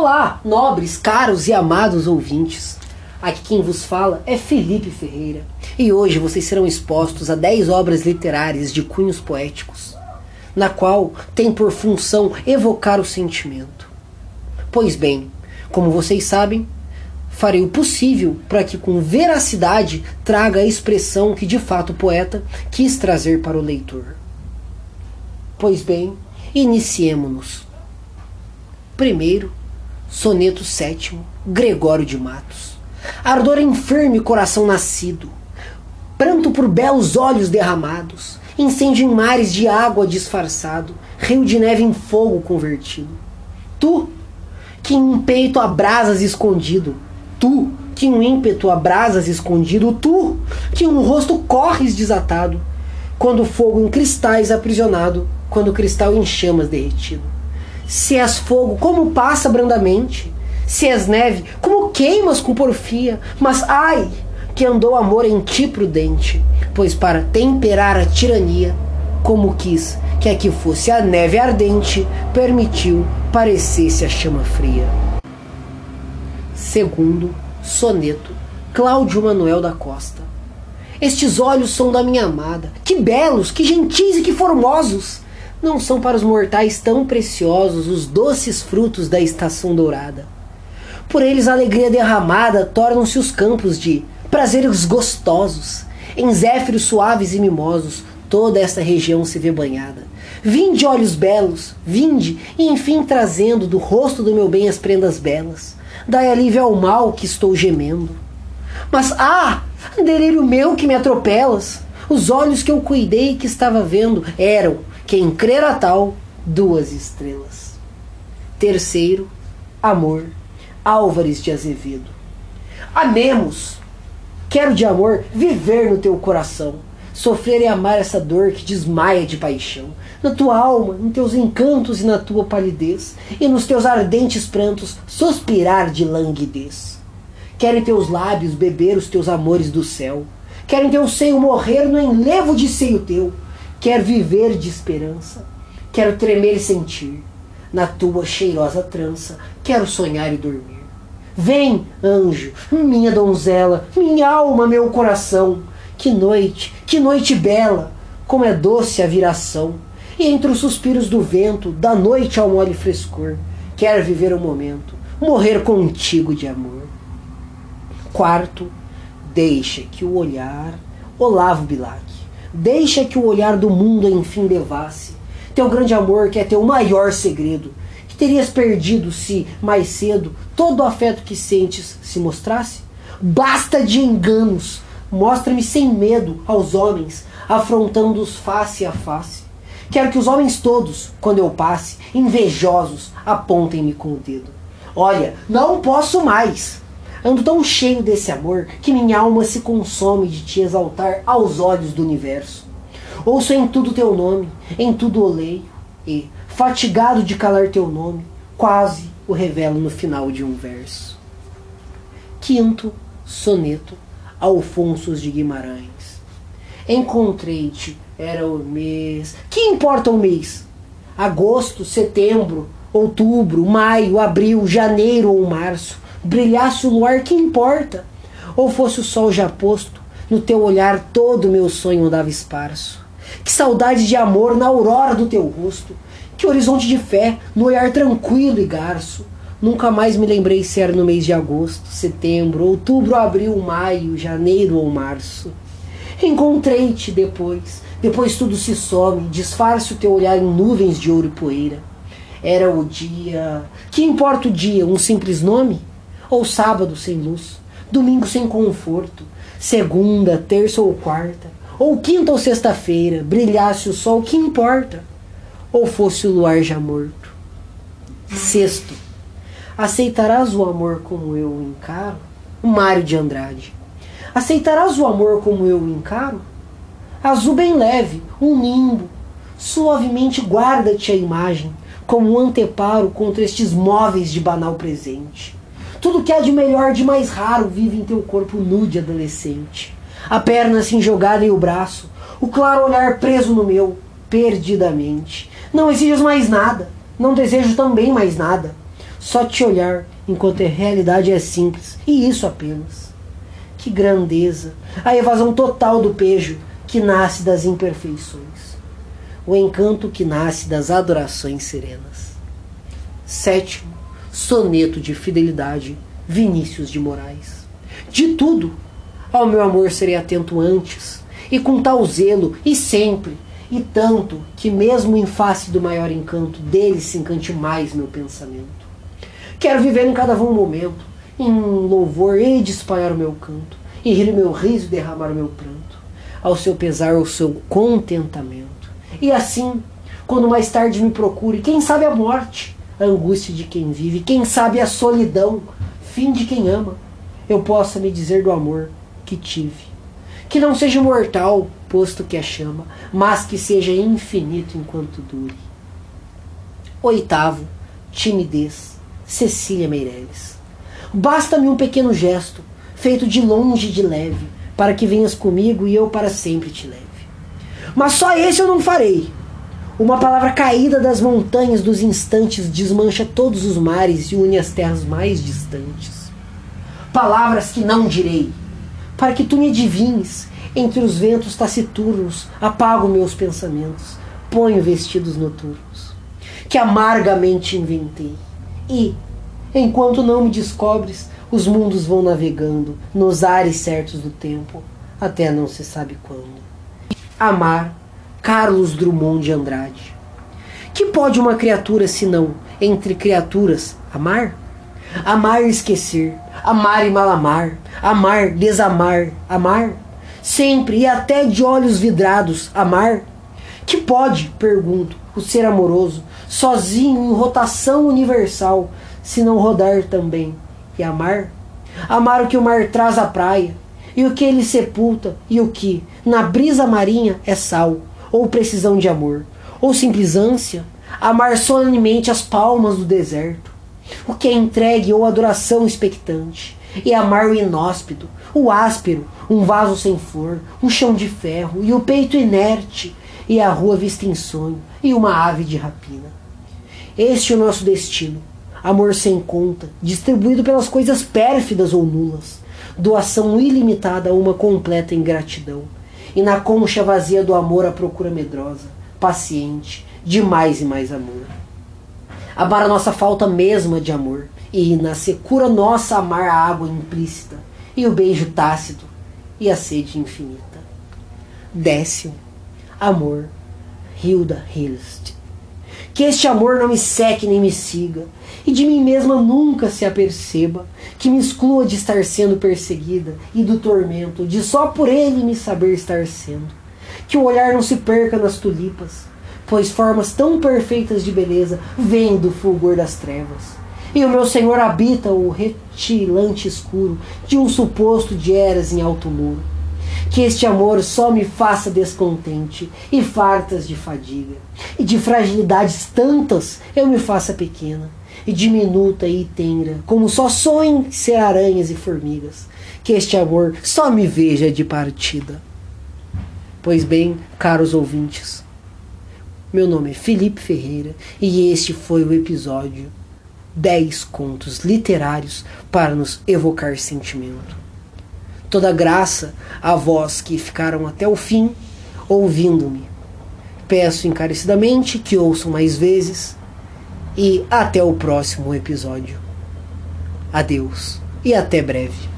Olá, nobres, caros e amados ouvintes. Aqui quem vos fala é Felipe Ferreira e hoje vocês serão expostos a 10 obras literárias de cunhos poéticos, na qual tem por função evocar o sentimento. Pois bem, como vocês sabem, farei o possível para que com veracidade traga a expressão que de fato o poeta quis trazer para o leitor. Pois bem, iniciemo-nos. Primeiro, soneto sétimo, Gregório de Matos. Ardor enferme coração nascido, pranto por belos olhos derramados, incêndio em mares de água disfarçado, rio de neve em fogo convertido. Tu, que em um peito a brasas escondido, tu, que em um ímpeto a brasas escondido, tu, que um rosto corres desatado, quando fogo em cristais aprisionado, quando cristal em chamas derretido. Se és fogo, como passa brandamente? Se és neve, como queimas com porfia? Mas ai, que andou amor em ti prudente, pois para temperar a tirania, como quis que aqui fosse a neve ardente, permitiu parecesse a chama fria. Segundo soneto, Cláudio Manuel da Costa. Estes olhos são da minha amada, que belos, que gentis e que formosos! Não são para os mortais tão preciosos os doces frutos da estação dourada. Por eles a alegria derramada tornam-se os campos de prazeres gostosos. Em zéfiros suaves e mimosos, toda esta região se vê banhada. Vinde, olhos belos, vinde, e enfim trazendo do rosto do meu bem as prendas belas. Dai alívio ao mal que estou gemendo. Mas, ah, delírio meu que me atropelas! Os olhos que eu cuidei que estava vendo eram, quem crer a tal, duas estrelas. Terceiro, amor, Álvares de Azevedo. Amemos! Quero de amor viver no teu coração, sofrer e amar essa dor que desmaia de paixão, na tua alma, em teus encantos e na tua palidez, e nos teus ardentes prantos suspirar de languidez. Quero em teus lábios beber os teus amores do céu, quero em teu seio morrer no enlevo de seio teu, quero viver de esperança, quero tremer e sentir, na tua cheirosa trança, quero sonhar e dormir. Vem, anjo, minha donzela, minha alma, meu coração. Que noite, que noite bela, como é doce a viração. E entre os suspiros do vento, da noite ao mole frescor, quero viver o momento, morrer contigo de amor. Quarto, deixa que o olhar, Olavo Bilac, deixa que o olhar do mundo enfim devasse teu grande amor que é teu maior segredo terias perdido se, mais cedo, todo o afeto que sentes se mostrasse? Basta de enganos! Mostra-me sem medo aos homens, afrontando-os face a face. Quero que os homens todos, quando eu passe, invejosos, apontem-me com o dedo. Olha, não posso mais! Ando tão cheio desse amor que minha alma se consome de te exaltar aos olhos do universo. Ouço em tudo teu nome, em tudo oleio, e, fatigado de calar teu nome, quase o revelo no final de um verso. Quinto soneto, Alfonso de Guimarães. Encontrei-te, era o mês. Que importa o mês? Agosto, setembro, outubro, maio, abril, janeiro ou março. Brilhasse o luar, que importa? Ou fosse o sol já posto, no teu olhar todo meu sonho andava esparso. Que saudade de amor na aurora do teu rosto que horizonte de fé, no olhar tranquilo e garço. Nunca mais me lembrei se era no mês de agosto, setembro, outubro, abril, maio, janeiro ou março. Encontrei-te depois, depois tudo se some, disfarce o teu olhar em nuvens de ouro e poeira. Era o dia. Que importa o dia? Um simples nome? Ou sábado sem luz? Domingo sem conforto? Segunda, terça ou quarta? Ou quinta ou sexta-feira? Brilhasse o sol? Que importa? ou fosse o luar já morto. Sexto, aceitarás o amor como eu o encaro? Mário de Andrade. Aceitarás o amor como eu o encaro? Azul bem leve, um nimbo. Suavemente guarda-te a imagem, como um anteparo contra estes móveis de banal presente. Tudo que há de melhor, de mais raro, vive em teu corpo nu de adolescente. A perna assim jogada em o braço, o claro olhar preso no meu, perdidamente. Não exiges mais nada. Não desejo também mais nada. só te olhar enquanto a realidade é simples, e isso apenas. Que grandeza, a evasão total do pejo que nasce das imperfeições, o encanto que nasce das adorações serenas. Sétimo, soneto de fidelidade, Vinícius de Moraes. De tudo, ao meu amor serei atento antes, e com tal zelo, e sempre, e tanto que, mesmo em face do maior encanto, dele se encante mais meu pensamento. Quero viver em cada um momento, em louvor e de espalhar o meu canto, e rir o meu riso e derramar o meu pranto, ao seu pesar, ao seu contentamento. E assim, quando mais tarde me procure, quem sabe a morte, a angústia de quem vive, quem sabe a solidão, fim de quem ama, eu possa me dizer do amor que tive. Que não seja mortal, posto que a chama, mas que seja infinito enquanto dure. Oitavo, timidez. Cecília Meireles. Basta-me um pequeno gesto, feito de longe e de leve, para que venhas comigo e eu para sempre te leve. Mas só esse eu não farei. Uma palavra caída das montanhas dos instantes desmancha todos os mares e une as terras mais distantes. Palavras que não direi, para que tu me adivinhes, entre os ventos taciturnos, apago meus pensamentos, ponho vestidos noturnos, que amargamente inventei e, enquanto não me descobres, os mundos vão navegando nos ares certos do tempo, até não se sabe quando. Amar Carlos Drummond de Andrade. Que pode uma criatura senão, entre criaturas, amar? Amar e esquecer, amar e malamar, amar, desamar, amar? Sempre e até de olhos vidrados, amar? Que pode, pergunto, o ser amoroso, sozinho em rotação universal, se não rodar também e amar? Amar o que o mar traz à praia, e o que ele sepulta, e o que, na brisa marinha, é sal, ou precisão de amor, ou simples ânsia, amar solenemente as palmas do deserto, o que é entregue ou adoração expectante, e amar o inóspito, o áspero, um vaso sem flor, um chão de ferro, e o peito inerte, e a rua vista em sonho, e uma ave de rapina. Este é o nosso destino. Amor sem conta, distribuído pelas coisas pérfidas ou nulas. Doação ilimitada a uma completa ingratidão. E na concha vazia do amor a procura medrosa, paciente, de mais e mais amor. Amar a nossa falta mesma de amor. E na secura nossa amar a água implícita. E o beijo tácito. E a sede infinita. Décimo. Amor. Hilda Hilst. Que este amor não me seque nem me siga, e de mim mesma nunca se aperceba, que me exclua de estar sendo perseguida e do tormento, de só por ele me saber estar sendo. Que o olhar não se perca nas tulipas, pois formas tão perfeitas de beleza vêm do fulgor das trevas. E o meu Senhor habita o retilante escuro de um suposto de eras em alto muro que este amor só me faça descontente e fartas de fadiga, e de fragilidades tantas eu me faça pequena, e diminuta e tenra, como só sonhem ser aranhas e formigas, que este amor só me veja de partida. Pois bem, caros ouvintes, meu nome é Felipe Ferreira e este foi o episódio 10 contos literários para nos evocar sentimento toda graça a vós que ficaram até o fim ouvindo-me. Peço encarecidamente que ouçam mais vezes e até o próximo episódio. Adeus e até breve.